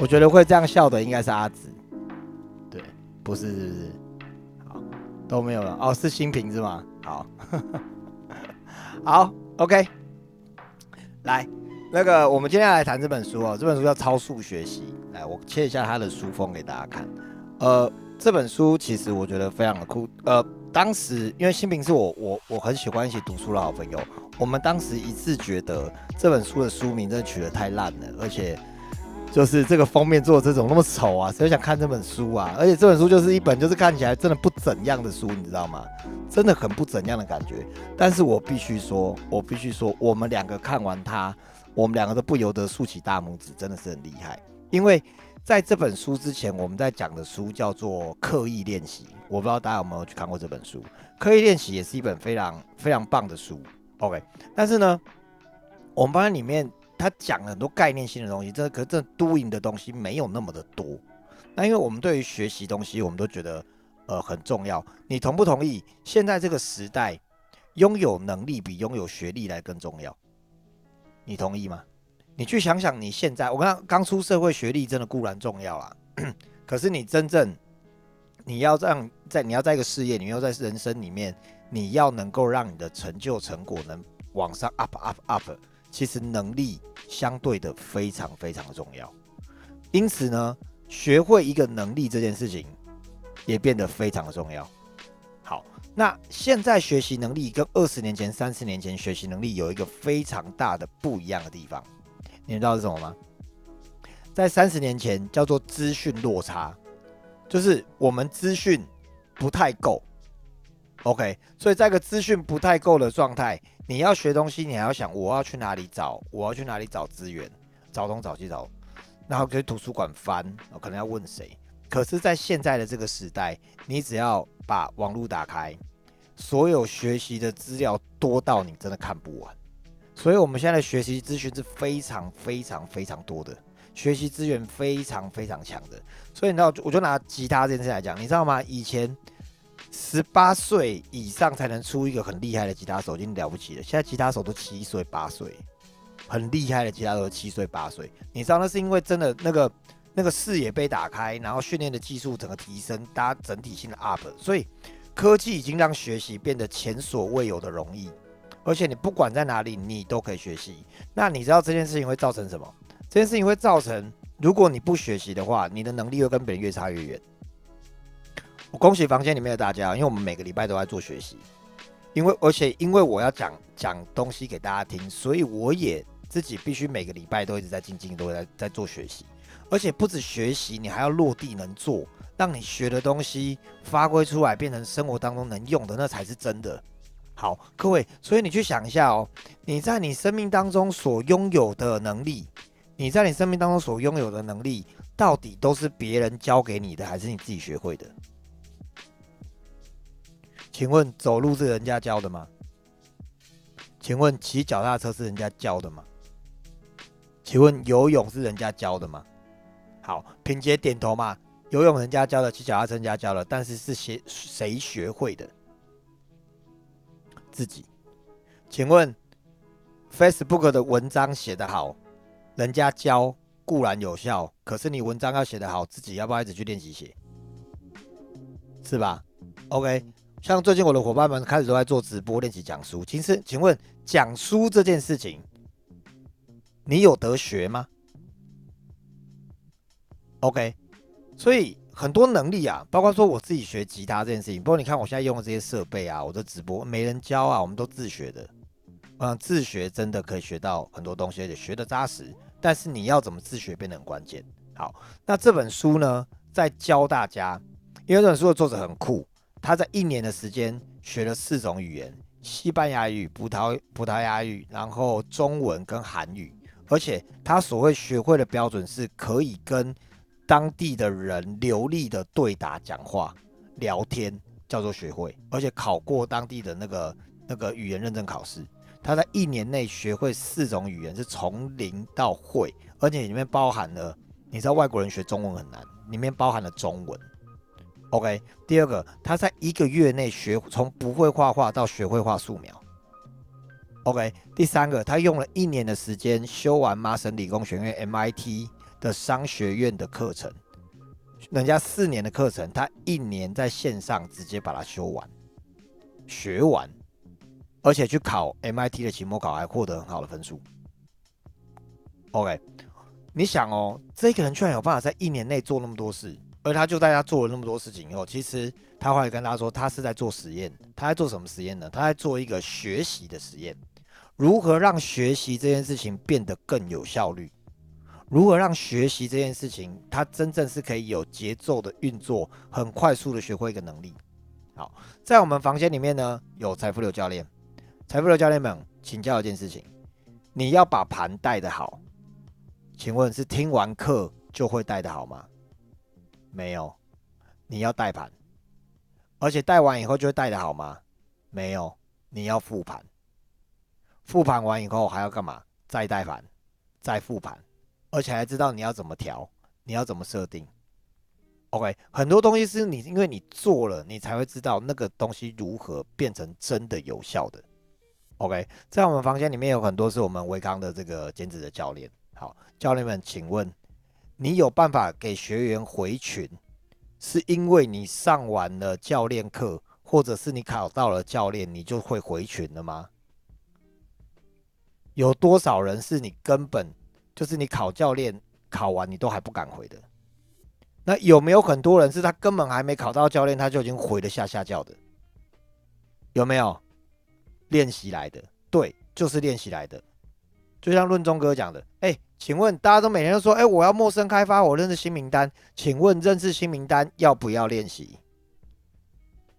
我觉得会这样笑的应该是阿紫，对，不是是不是？好，都没有了哦，是新平是吗？好，好，OK，来，那个我们今天来谈这本书哦，这本书叫《超速学习》，来，我切一下它的书封给大家看。呃，这本书其实我觉得非常的酷，呃，当时因为新平是我我我很喜欢一起读书的好朋友，我们当时一致觉得这本书的书名真的取得太烂了，而且。就是这个封面做的这种那么丑啊，谁想看这本书啊？而且这本书就是一本就是看起来真的不怎样的书，你知道吗？真的很不怎样的感觉。但是我必须说，我必须说，我们两个看完它，我们两个都不由得竖起大拇指，真的是很厉害。因为在这本书之前，我们在讲的书叫做《刻意练习》，我不知道大家有没有去看过这本书。《刻意练习》也是一本非常非常棒的书。OK，但是呢，我们发现里面。他讲很多概念性的东西，这可这 doing 的东西没有那么的多。那因为我们对于学习东西，我们都觉得呃很重要。你同不同意？现在这个时代，拥有能力比拥有学历来更重要。你同意吗？你去想想，你现在我刚刚出社会，学历真的固然重要啊。可是你真正你要让在你要在一个事业，你要在人生里面，你要能够让你的成就成果能往上 up up up。其实能力相对的非常非常的重要，因此呢，学会一个能力这件事情也变得非常的重要。好，那现在学习能力跟二十年前、三十年前学习能力有一个非常大的不一样的地方，你知道是什么吗？在三十年前叫做资讯落差，就是我们资讯不太够。OK，所以在一个资讯不太够的状态。你要学东西，你还要想我要去哪里找，我要去哪里找资源，找东找西找，然后去图书馆翻，我可能要问谁。可是，在现在的这个时代，你只要把网络打开，所有学习的资料多到你真的看不完。所以，我们现在的学习资讯是非常非常非常多的，学习资源非常非常强的。所以，你知道，我就拿吉他这件事来讲，你知道吗？以前。十八岁以上才能出一个很厉害的吉他手，已经了不起了。现在吉他手都七岁八岁，很厉害的吉他手七岁八岁。你知道那是因为真的那个那个视野被打开，然后训练的技术整个提升，大家整体性的 up。所以科技已经让学习变得前所未有的容易，而且你不管在哪里，你都可以学习。那你知道这件事情会造成什么？这件事情会造成，如果你不学习的话，你的能力会跟别人越差越远。我恭喜房间里面的大家，因为我们每个礼拜都在做学习，因为而且因为我要讲讲东西给大家听，所以我也自己必须每个礼拜都一直在静静都在在做学习，而且不止学习，你还要落地能做，让你学的东西发挥出来，变成生活当中能用的，那才是真的。好，各位，所以你去想一下哦，你在你生命当中所拥有的能力，你在你生命当中所拥有的能力，到底都是别人教给你的，还是你自己学会的？请问走路是人家教的吗？请问骑脚踏车是人家教的吗？请问游泳是人家教的吗？好，平姐点头嘛。游泳人家教的，骑脚踏车人家教的，但是是谁谁学会的？自己。请问 Facebook 的文章写得好，人家教固然有效，可是你文章要写得好，自己要不要一直去练习写？是吧？OK。像最近我的伙伴们开始都在做直播练习讲书，其实请问讲书这件事情，你有得学吗？OK，所以很多能力啊，包括说我自己学吉他这件事情，不过你看我现在用的这些设备啊，我的直播没人教啊，我们都自学的。嗯，自学真的可以学到很多东西，而且学的扎实。但是你要怎么自学变得很关键。好，那这本书呢，在教大家，因为这本书的作者很酷。他在一年的时间学了四种语言：西班牙语、葡萄葡萄牙语，然后中文跟韩语。而且他所谓学会的标准是可以跟当地的人流利的对答、讲话、聊天，叫做学会。而且考过当地的那个那个语言认证考试。他在一年内学会四种语言，是从零到会，而且里面包含了，你知道外国人学中文很难，里面包含了中文。OK，第二个，他在一个月内学从不会画画到学会画素描。OK，第三个，他用了一年的时间修完麻省理工学院 MIT 的商学院的课程，人家四年的课程，他一年在线上直接把它修完、学完，而且去考 MIT 的期末考还获得很好的分数。OK，你想哦，这个人居然有办法在一年内做那么多事，而他就在他做了那么多事情以后，其实他会跟大家说，他是在做实验。他在做什么实验呢？他在做一个学习的实验，如何让学习这件事情变得更有效率？如何让学习这件事情，它真正是可以有节奏的运作，很快速的学会一个能力。好，在我们房间里面呢，有财富流教练。财富流教练们，请教一件事情：你要把盘带得好，请问是听完课就会带得好吗？没有，你要带盘，而且带完以后就会带的好吗？没有，你要复盘。复盘完以后还要干嘛？再带盘，再复盘。而且还知道你要怎么调，你要怎么设定。OK，很多东西是你因为你做了，你才会知道那个东西如何变成真的有效的。OK，在我们房间里面有很多是我们维康的这个兼职的教练。好，教练们，请问你有办法给学员回群，是因为你上完了教练课，或者是你考到了教练，你就会回群了吗？有多少人是你根本？就是你考教练考完，你都还不敢回的。那有没有很多人是他根本还没考到教练，他就已经回了下下教的？有没有练习来的？对，就是练习来的。就像论中哥讲的，哎，请问大家都每天都说，哎，我要陌生开发，我认识新名单。请问认识新名单要不要练习？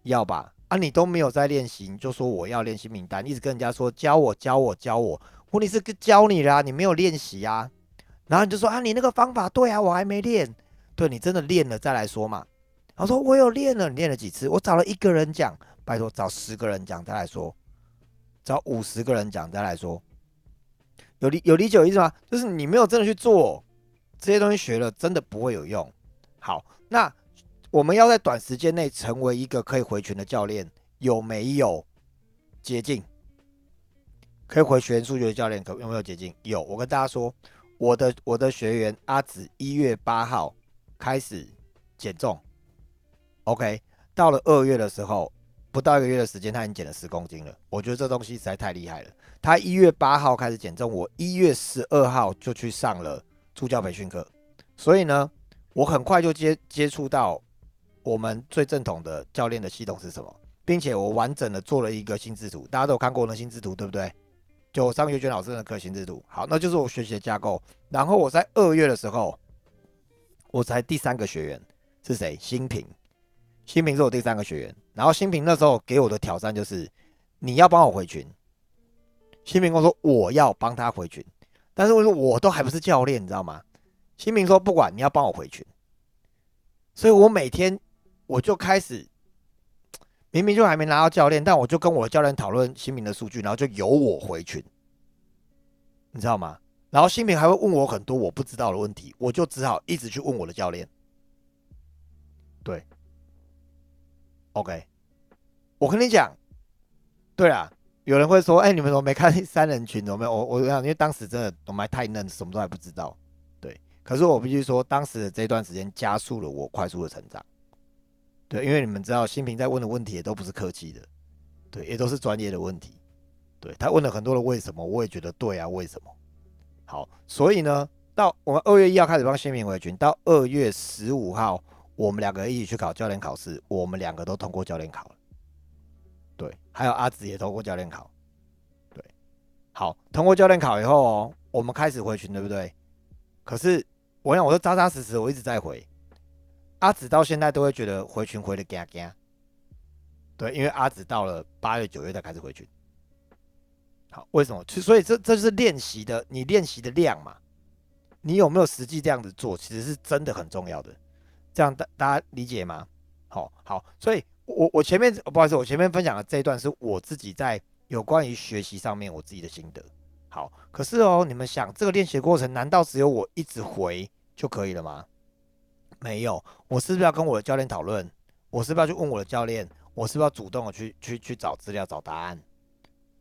要吧？啊，你都没有在练习，你就说我要练新名单，一直跟人家说教我教我教我。问题是教你啦，你没有练习啊，然后你就说啊，你那个方法对啊，我还没练，对你真的练了再来说嘛。然后说我有练了，你练了几次？我找了一个人讲，拜托找十个人讲再来说，找五十个人讲再来说，有理有理解有意思吗？就是你没有真的去做这些东西，学了真的不会有用。好，那我们要在短时间内成为一个可以回群的教练，有没有捷径？可以回学员数学教练，可有没有捷径？有，我跟大家说，我的我的学员阿紫一月八号开始减重，OK，到了二月的时候，不到一个月的时间，他已经减了十公斤了。我觉得这东西实在太厉害了。他一月八号开始减重，我一月十二号就去上了助教培训课，所以呢，我很快就接接触到我们最正统的教练的系统是什么，并且我完整的做了一个心智图，大家都有看过那心智图，对不对？就张学娟老师的课心智图，好，那就是我学习的架构。然后我在二月的时候，我才第三个学员是谁？新平，新平是我第三个学员。然后新平那时候给我的挑战就是，你要帮我回群。新民工说我要帮他回群，但是我说我都还不是教练，你知道吗？新民说不管你要帮我回群，所以我每天我就开始。明明就还没拿到教练，但我就跟我的教练讨论新民的数据，然后就由我回群，你知道吗？然后新民还会问我很多我不知道的问题，我就只好一直去问我的教练。对，OK，我跟你讲，对啊，有人会说，哎，你们怎么没看三人群？有没有？我我讲，因为当时真的我们太嫩，什么都还不知道。对，可是我必须说，当时的这段时间加速了我快速的成长。对，因为你们知道，新平在问的问题也都不是客气的，对，也都是专业的问题。对他问了很多的为什么，我也觉得对啊，为什么？好，所以呢，到我们二月一号开始帮新平回群，到二月十五号，我们两个一起去考教练考试，我们两个都通过教练考了。对，还有阿紫也通过教练考。对，好，通过教练考以后哦，我们开始回群，对不对？可是我想，我说扎扎实实，我一直在回。阿紫到现在都会觉得回群回的嘎嘎，对，因为阿紫到了八月九月才开始回群。好，为什么？所以这这就是练习的，你练习的量嘛，你有没有实际这样子做，其实是真的很重要的。这样大大家理解吗？好好，所以我我前面不好意思，我前面分享的这一段是我自己在有关于学习上面我自己的心得。好，可是哦，你们想这个练习过程，难道只有我一直回就可以了吗？没有，我是不是要跟我的教练讨论？我是不是要去问我的教练？我是不是要主动的去去去找资料、找答案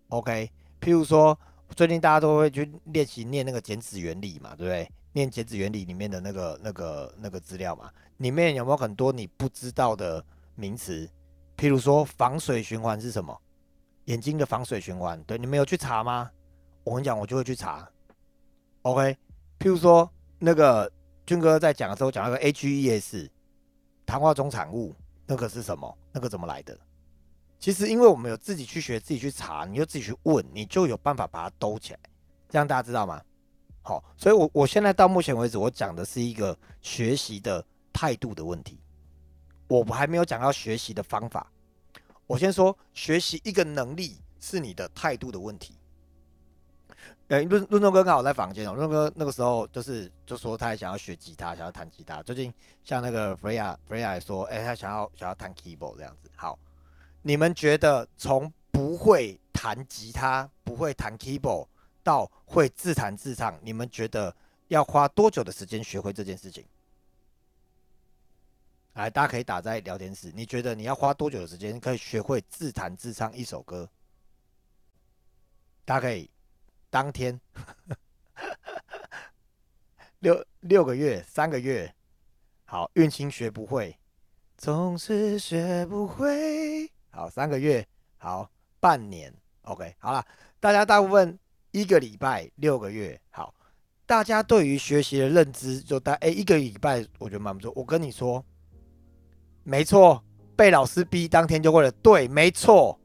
？OK，譬如说，最近大家都会去练习念那个减脂原理嘛，对不对？念减脂原理里面的那个、那个、那个资料嘛？里面有没有很多你不知道的名词？譬如说防水循环是什么？眼睛的防水循环，对，你们有去查吗？我跟你讲，我就会去查。OK，譬如说那个俊哥在讲的时候讲那个 HES，糖化中产物，那个是什么？那个怎么来的？其实因为我们有自己去学、自己去查，你就自己去问，你就有办法把它兜起来。这样大家知道吗？好，所以，我我现在到目前为止，我讲的是一个学习的态度的问题，我还没有讲到学习的方法。我先说，学习一个能力是你的态度的问题。哎，润润东哥刚好在房间哦，论中哥那个时候就是就说他也想要学吉他，想要弹吉他。最近像那个 Freya Freya 说，哎，他想要想要弹 keyboard 这样子。好，你们觉得从不会弹吉他、不会弹 keyboard？到会自弹自唱，你们觉得要花多久的时间学会这件事情？来，大家可以打在聊天室。你觉得你要花多久的时间可以学会自弹自唱一首歌？大家可以当天六六个月、三个月。好，运清学不会，总是学不会。好，三个月。好，半年。OK，好了，大家大部分。一个礼拜六个月，好，大家对于学习的认知就大哎，一个礼拜我觉得蛮不错。我跟你说，没错，被老师逼当天就会了。对，没错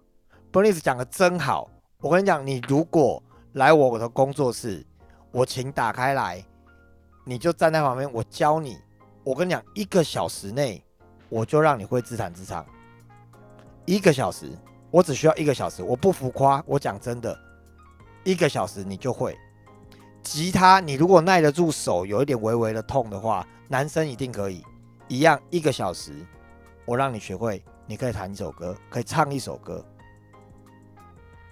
b e r n i c e 讲的真好。我跟你讲，你如果来我的工作室，我请打开来，你就站在旁边，我教你。我跟你讲，一个小时内我就让你会自弹自唱。一个小时，我只需要一个小时，我不浮夸，我讲真的。一个小时你就会吉他，你如果耐得住手，有一点微微的痛的话，男生一定可以。一样一个小时，我让你学会，你可以弹一首歌，可以唱一首歌。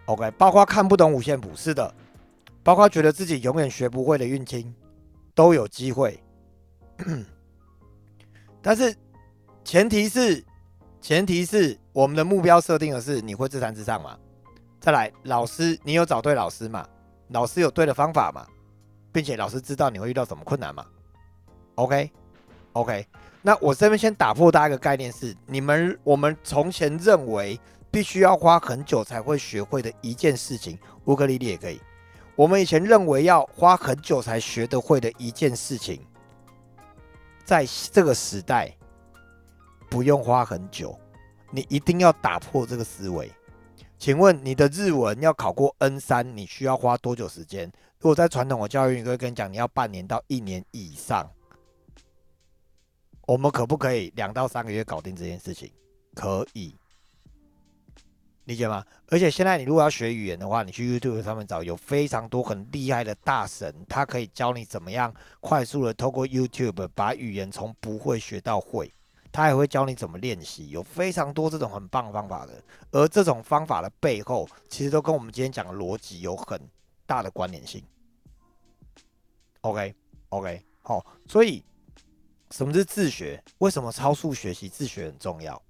OK，包括看不懂五线谱，是的，包括觉得自己永远学不会的运清，都有机会。但是前提是，前提是我们的目标设定的是你会自弹自唱吗？再来，老师，你有找对老师吗？老师有对的方法吗？并且老师知道你会遇到什么困难吗？OK，OK，那我这边先打破大家一个概念是，你们我们从前认为必须要花很久才会学会的一件事情，乌克丽丽也可以。我们以前认为要花很久才学得会的一件事情，在这个时代不用花很久，你一定要打破这个思维。请问你的日文要考过 N 三，你需要花多久时间？如果在传统的教育，你会跟你讲，你要半年到一年以上。我们可不可以两到三个月搞定这件事情？可以，理解吗？而且现在你如果要学语言的话，你去 YouTube 上面找，有非常多很厉害的大神，他可以教你怎么样快速的透过 YouTube 把语言从不会学到会。他也会教你怎么练习，有非常多这种很棒方法的。而这种方法的背后，其实都跟我们今天讲的逻辑有很大的关联性。OK，OK，好，所以什么是自学？为什么超速学习自学很重要？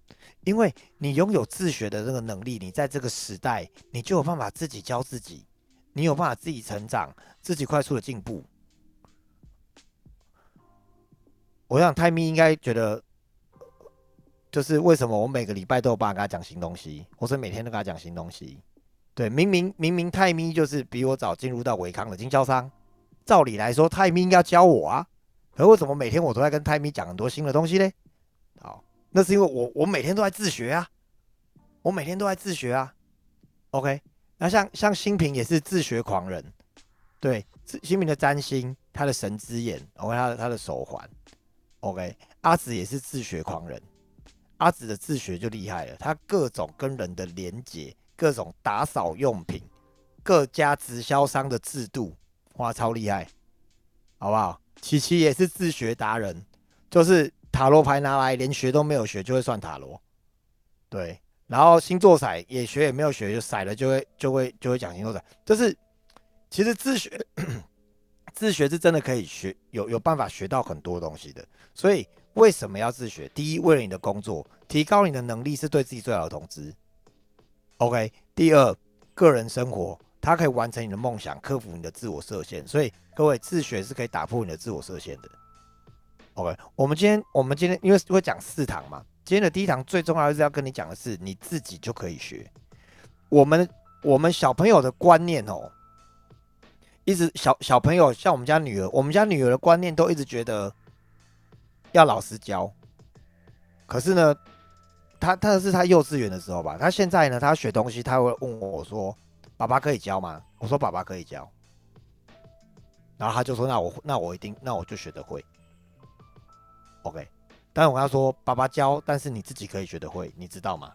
因为你拥有自学的这个能力，你在这个时代，你就有办法自己教自己，你有办法自己成长，自己快速的进步。我想泰咪应该觉得。就是为什么我每个礼拜都有办法跟他讲新东西，或者每天都跟他讲新东西。对，明明明明泰咪就是比我早进入到维康的经销商，照理来说泰咪应该教我啊，可为什么每天我都在跟泰米讲很多新的东西呢？好，那是因为我我每天都在自学啊，我每天都在自学啊。OK，那像像新平也是自学狂人，对，新平的占星，他的神之眼，OK，他的他的手环，OK，阿紫也是自学狂人。阿紫的自学就厉害了，他各种跟人的连接，各种打扫用品，各家直销商的制度，哇，超厉害，好不好？琪琪也是自学达人，就是塔罗牌拿来连学都没有学就会算塔罗，对，然后星座骰也学也没有学就骰了就会就会就会讲星座骰，就是其实自学 自学是真的可以学，有有办法学到很多东西的，所以。为什么要自学？第一，为了你的工作，提高你的能力是对自己最好的投资。OK。第二，个人生活，它可以完成你的梦想，克服你的自我设限。所以各位自学是可以打破你的自我设限的。OK，我们今天我们今天因为会讲四堂嘛，今天的第一堂最重要的是要跟你讲的是你自己就可以学。我们我们小朋友的观念哦，一直小小朋友像我们家女儿，我们家女儿的观念都一直觉得要老师教。可是呢，他他是他幼稚园的时候吧，他现在呢，他学东西他会问我说：“爸爸可以教吗？”我说：“爸爸可以教。”然后他就说：“那我那我一定那我就学得会。” OK，但是我跟他说：“爸爸教，但是你自己可以学得会，你知道吗？”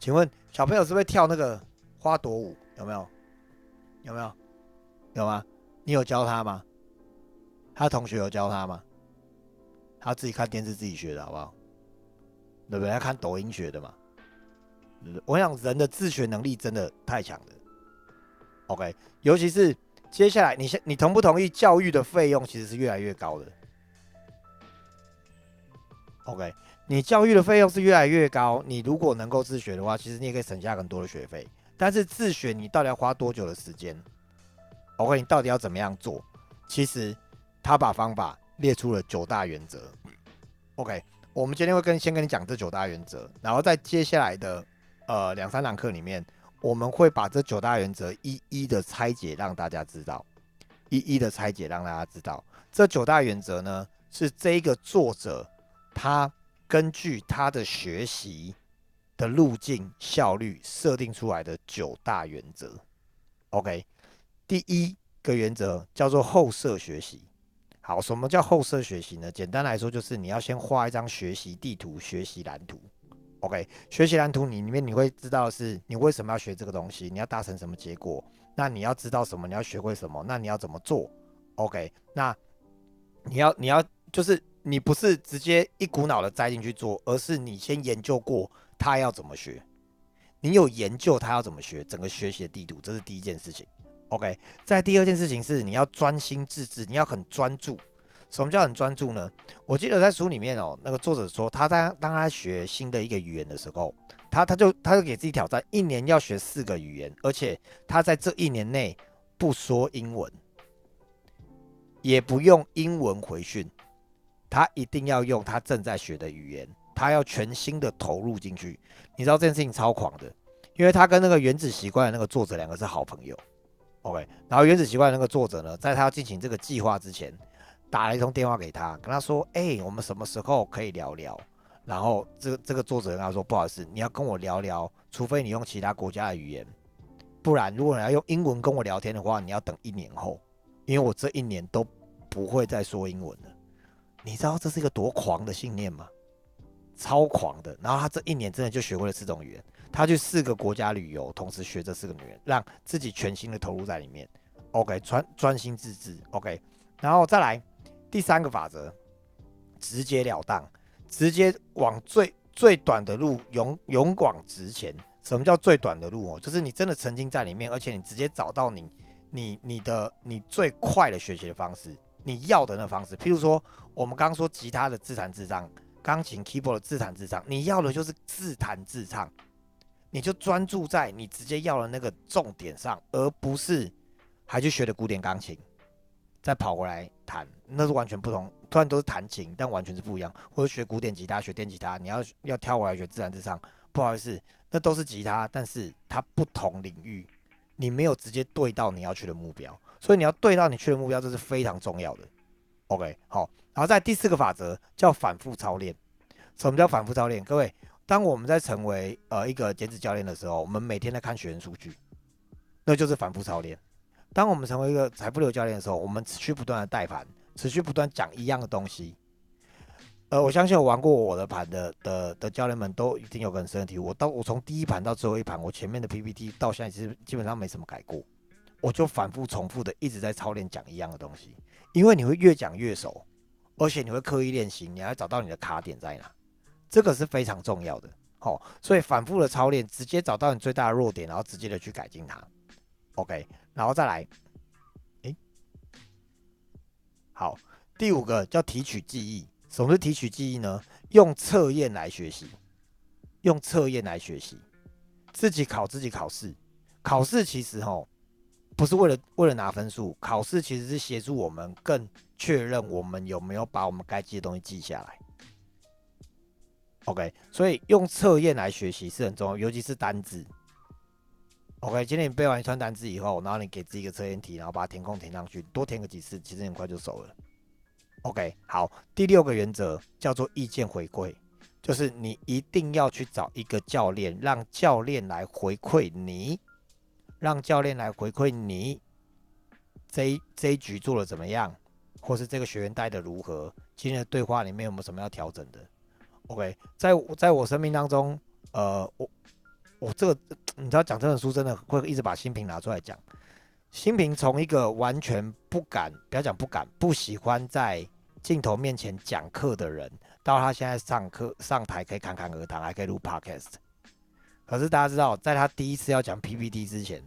请问小朋友是会跳那个花朵舞？有没有？有没有？有吗？你有教他吗？他同学有教他吗？他自己看电视自己学的好不好？对不对？要看抖音学的嘛。我想人的自学能力真的太强了。OK，尤其是接下来，你先，你同不同意教育的费用其实是越来越高的？OK。你教育的费用是越来越高，你如果能够自学的话，其实你也可以省下很多的学费。但是自学你到底要花多久的时间？OK，你到底要怎么样做？其实他把方法列出了九大原则。OK，我们今天会跟先跟你讲这九大原则，然后在接下来的呃两三堂课里面，我们会把这九大原则一一的拆解，让大家知道，一一的拆解让大家知道，这九大原则呢是这个作者他。根据他的学习的路径效率设定出来的九大原则，OK，第一个原则叫做后设学习。好，什么叫后设学习呢？简单来说，就是你要先画一张学习地图、学习蓝图。OK，学习蓝图你里面你会知道是你为什么要学这个东西，你要达成什么结果，那你要知道什么，你要学会什么，那你要怎么做？OK，那你要你要就是。你不是直接一股脑的栽进去做，而是你先研究过他要怎么学，你有研究他要怎么学，整个学习的地图，这是第一件事情。OK，在第二件事情是你要专心致志，你要很专注。什么叫很专注呢？我记得在书里面哦，那个作者说他在当他学新的一个语言的时候，他他就他就给自己挑战，一年要学四个语言，而且他在这一年内不说英文，也不用英文回讯。他一定要用他正在学的语言，他要全心的投入进去。你知道这件事情超狂的，因为他跟那个原子习惯的那个作者两个是好朋友。OK，然后原子习惯那个作者呢，在他要进行这个计划之前，打了一通电话给他，跟他说：“哎，我们什么时候可以聊聊？”然后这这个作者跟他说：“不好意思，你要跟我聊聊，除非你用其他国家的语言，不然如果你要用英文跟我聊天的话，你要等一年后，因为我这一年都不会再说英文了。”你知道这是一个多狂的信念吗？超狂的。然后他这一年真的就学会了四种语言，他去四个国家旅游，同时学这四个语言，让自己全心的投入在里面。OK，专专心致志。OK，然后再来第三个法则，直截了当，直接往最最短的路勇勇往直前。什么叫最短的路哦？就是你真的曾经在里面，而且你直接找到你你你的你最快的学习的方式。你要的那方式，譬如说，我们刚刚说吉他的自弹自唱，钢琴 keyboard 的自弹自唱，你要的就是自弹自唱，你就专注在你直接要的那个重点上，而不是还去学的古典钢琴，再跑过来弹，那是完全不同。突然都是弹琴，但完全是不一样。或者学古典吉他，学电吉他，你要要跳过来学自然之唱，不好意思，那都是吉他，但是它不同领域，你没有直接对到你要去的目标。所以你要对到你去的目标，这是非常重要的。OK，好，然后在第四个法则叫反复操练。什么叫反复操练？各位，当我们在成为呃一个减脂教练的时候，我们每天在看学员数据，那就是反复操练。当我们成为一个财富流教练的时候，我们持续不断的带盘，持续不断讲一样的东西。呃，我相信我玩过我的盘的的的教练们都一定有个很深的体悟。我到我从第一盘到最后一盘，我前面的 PPT 到现在其实基本上没什么改过。我就反复重复的一直在操练讲一样的东西，因为你会越讲越熟，而且你会刻意练习，你要找到你的卡点在哪，这个是非常重要的。好，所以反复的操练，直接找到你最大的弱点，然后直接的去改进它。OK，然后再来，诶，好，第五个叫提取记忆。什么是提取记忆呢？用测验来学习，用测验来学习，自己考自己考试。考试其实吼。不是为了为了拿分数，考试其实是协助我们更确认我们有没有把我们该记的东西记下来。OK，所以用测验来学习是很重要，尤其是单字。OK，今天你背完一串单词以后，然后你给自己一个测验题，然后把它填空填上去，多填个几次，其实很快就熟了。OK，好，第六个原则叫做意见回馈，就是你一定要去找一个教练，让教练来回馈你，让教练来回馈你这一这一局做的怎么样，或是这个学员带的如何，今天的对话里面有没有什么要调整的？OK，在在我生命当中，呃，我我这个你知道讲这本书真的会一直把新品拿出来讲。新平从一个完全不敢，不要讲不敢，不喜欢在镜头面前讲课的人，到他现在上课上台可以侃侃而谈，还可以录 podcast。可是大家知道，在他第一次要讲 PPT 之前，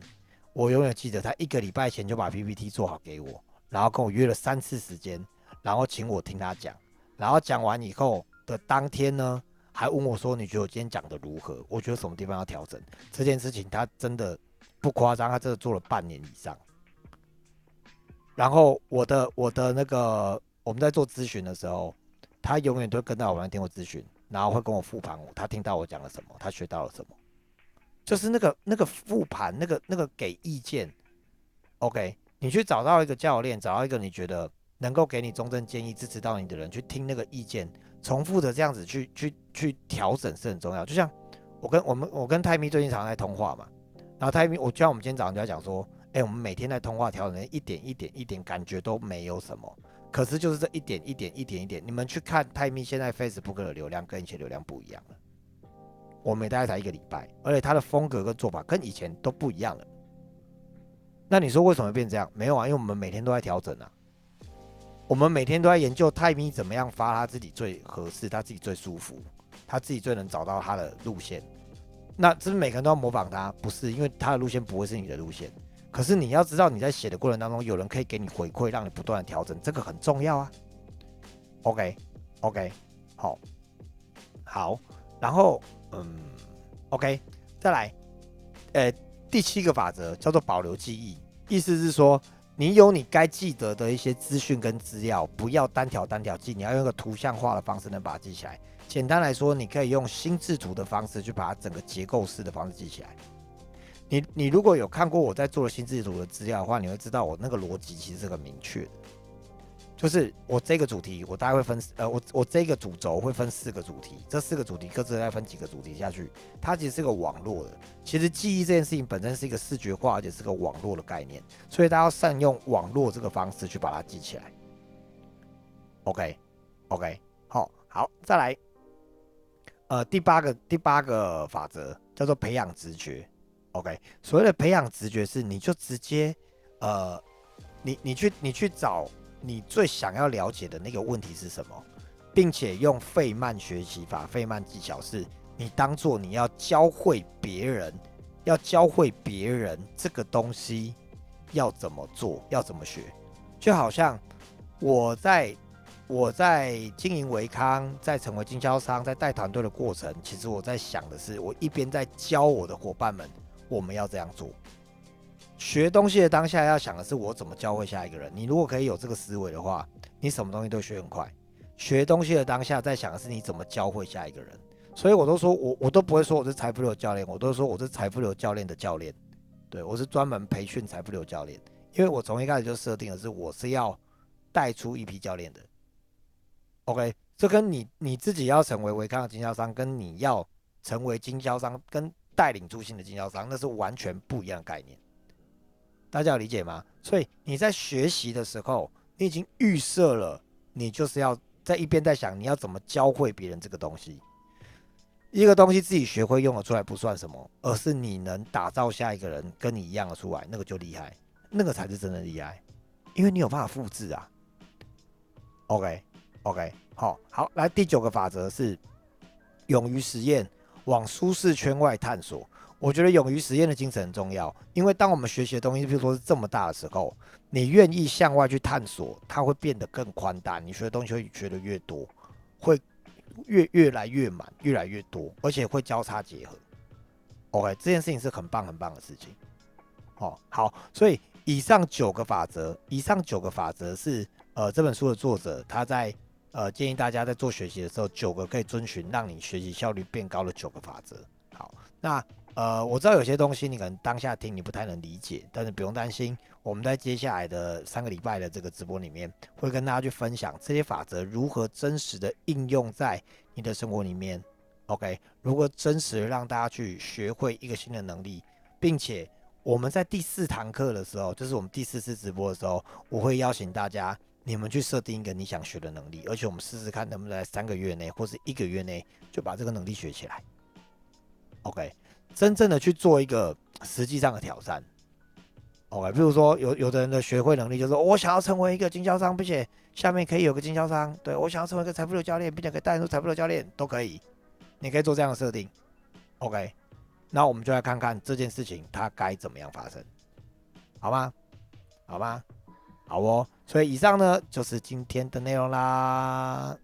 我永远记得他一个礼拜前就把 PPT 做好给我，然后跟我约了三次时间，然后请我听他讲，然后讲完以后的当天呢，还问我说：“你觉得我今天讲的如何？我觉得什么地方要调整？”这件事情他真的。不夸张，他真的做了半年以上。然后我的我的那个我们在做咨询的时候，他永远都跟在我旁边听我咨询，然后会跟我复盘，他听到我讲了什么，他学到了什么，就是那个那个复盘，那个那个给意见。OK，你去找到一个教练，找到一个你觉得能够给你中正建议、支持到你的人，去听那个意见，重复的这样子去去去调整是很重要。就像我跟我们我跟泰咪最近常在通话嘛。然后他因我就像我们今天早上就在讲说，哎，我们每天在通话调整一点一点一点，感觉都没有什么。可是就是这一点一点一点一点，你们去看泰咪现在 Facebook 的流量跟以前流量不一样了。我们大概才一个礼拜，而且他的风格跟做法跟以前都不一样了。那你说为什么变这样？没有啊，因为我们每天都在调整啊。我们每天都在研究泰咪怎么样发他自己最合适，他自己最舒服，他自己最能找到他的路线。那是不是每个人都要模仿他？不是，因为他的路线不会是你的路线。可是你要知道，你在写的过程当中，有人可以给你回馈，让你不断的调整，这个很重要啊。OK，OK，好，好，然后嗯，OK，再来，呃，第七个法则叫做保留记忆，意思是说，你有你该记得的一些资讯跟资料，不要单条单条记，你要用个图像化的方式能把它记起来。简单来说，你可以用心智图的方式去把它整个结构式的方式记起来。你你如果有看过我在做的心智图的资料的话，你会知道我那个逻辑其实是很明确的。就是我这个主题，我大概会分呃，我我这个主轴会分四个主题，这四个主题各自再分几个主题下去，它其实是个网络的。其实记忆这件事情本身是一个视觉化，而且是个网络的概念，所以大家要善用网络这个方式去把它记起来。OK OK，好好再来。呃，第八个第八个法则叫做培养直觉。OK，所谓的培养直觉是，你就直接呃，你你去你去找你最想要了解的那个问题是什么，并且用费曼学习法、费曼技巧，是你当做你要教会别人，要教会别人这个东西要怎么做，要怎么学，就好像我在。我在经营维康，在成为经销商，在带团队的过程，其实我在想的是，我一边在教我的伙伴们，我们要这样做。学东西的当下要想的是，我怎么教会下一个人。你如果可以有这个思维的话，你什么东西都学很快。学东西的当下在想的是，你怎么教会下一个人。所以我都说我我都不会说我是财富流教练，我都说我是财富流教练的教练。对我是专门培训财富流教练，因为我从一开始就设定的是，我是要带出一批教练的。OK，这跟你你自己要成为维康的经销商，跟你要成为经销商，跟带领出新的经销商，那是完全不一样的概念。大家有理解吗？所以你在学习的时候，你已经预设了，你就是要在一边在想你要怎么教会别人这个东西。一个东西自己学会用了出来不算什么，而是你能打造下一个人跟你一样的出来，那个就厉害，那个才是真的厉害，因为你有办法复制啊。OK。OK，好，好，来第九个法则是勇于实验，往舒适圈外探索。我觉得勇于实验的精神很重要，因为当我们学习的东西，比如说是这么大的时候，你愿意向外去探索，它会变得更宽大。你学的东西会学的越多，会越越来越满，越来越多，而且会交叉结合。OK，这件事情是很棒很棒的事情。哦，好，所以以上九个法则，以上九个法则是呃这本书的作者他在呃建议大家在做学习的时候，九个可以遵循让你学习效率变高的九个法则。好，那呃我知道有些东西你可能当下听你不太能理解，但是不用担心，我们在接下来的三个礼拜的这个直播里面，会跟大家去分享这些法则如何真实的应用在你的生活里面。OK，如果真实的让大家去学会一个新的能力，并且我们在第四堂课的时候，就是我们第四次直播的时候，我会邀请大家，你们去设定一个你想学的能力，而且我们试试看能不能在三个月内或是一个月内就把这个能力学起来。OK，真正的去做一个实际上的挑战。OK，比如说有有的人的学会能力就是我想要成为一个经销商，并且下面可以有个经销商，对我想要成为一个财富流教练，并且可以带出财富流教练都可以。你可以做这样的设定，OK，那我们就来看看这件事情它该怎么样发生，好吗？好吗？好哦，所以以上呢就是今天的内容啦。